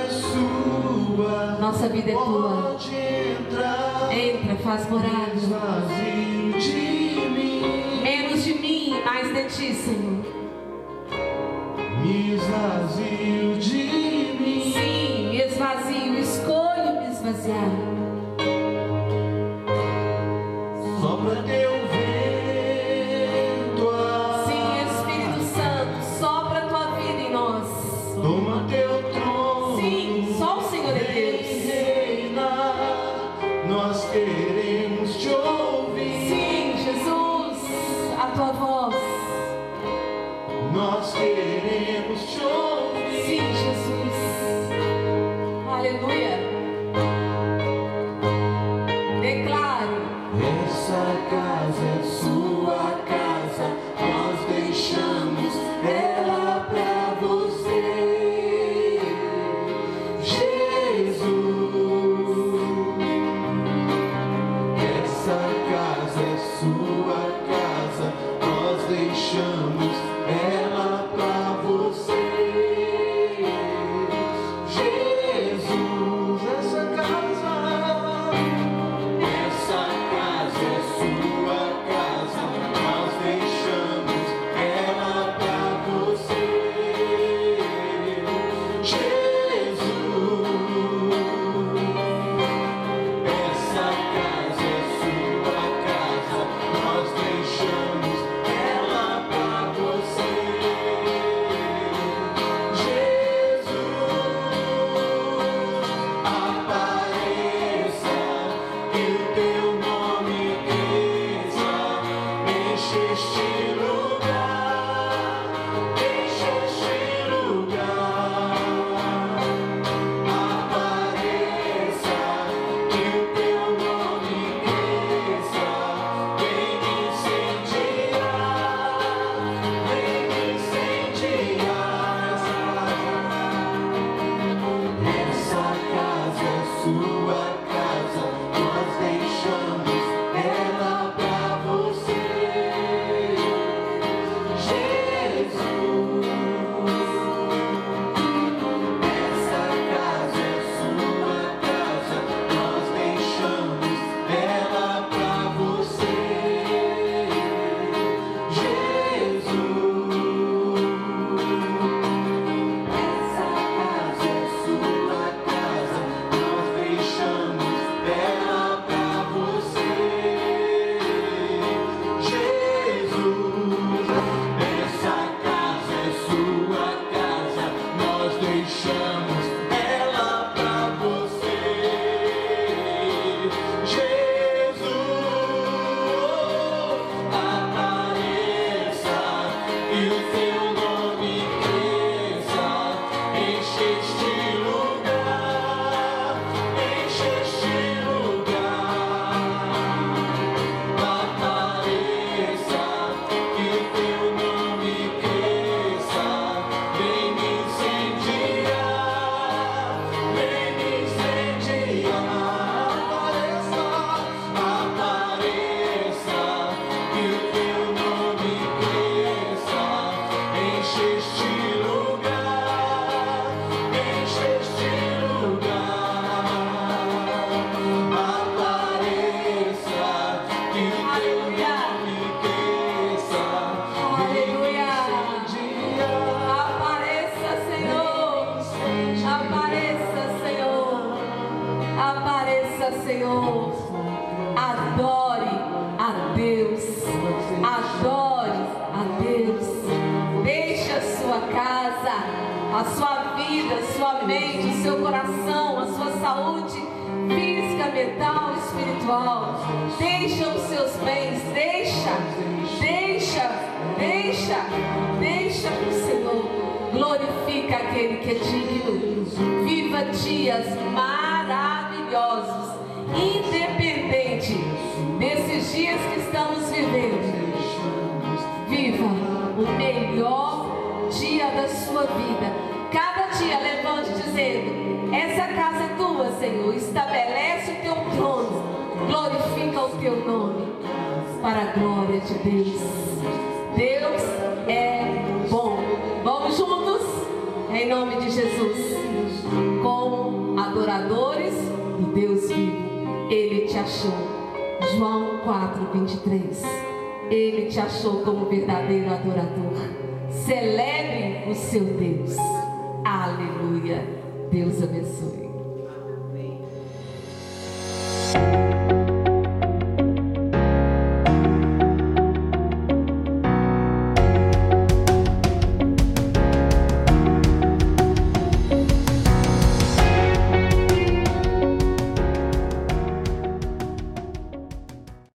Nossa vida é tua. Entrar. Entra, faz morada. Vazio de mim. Menos de mim, mais de ti, Senhor. Me esvazio de mim. Sim, me esvazio, escolho me esvaziar.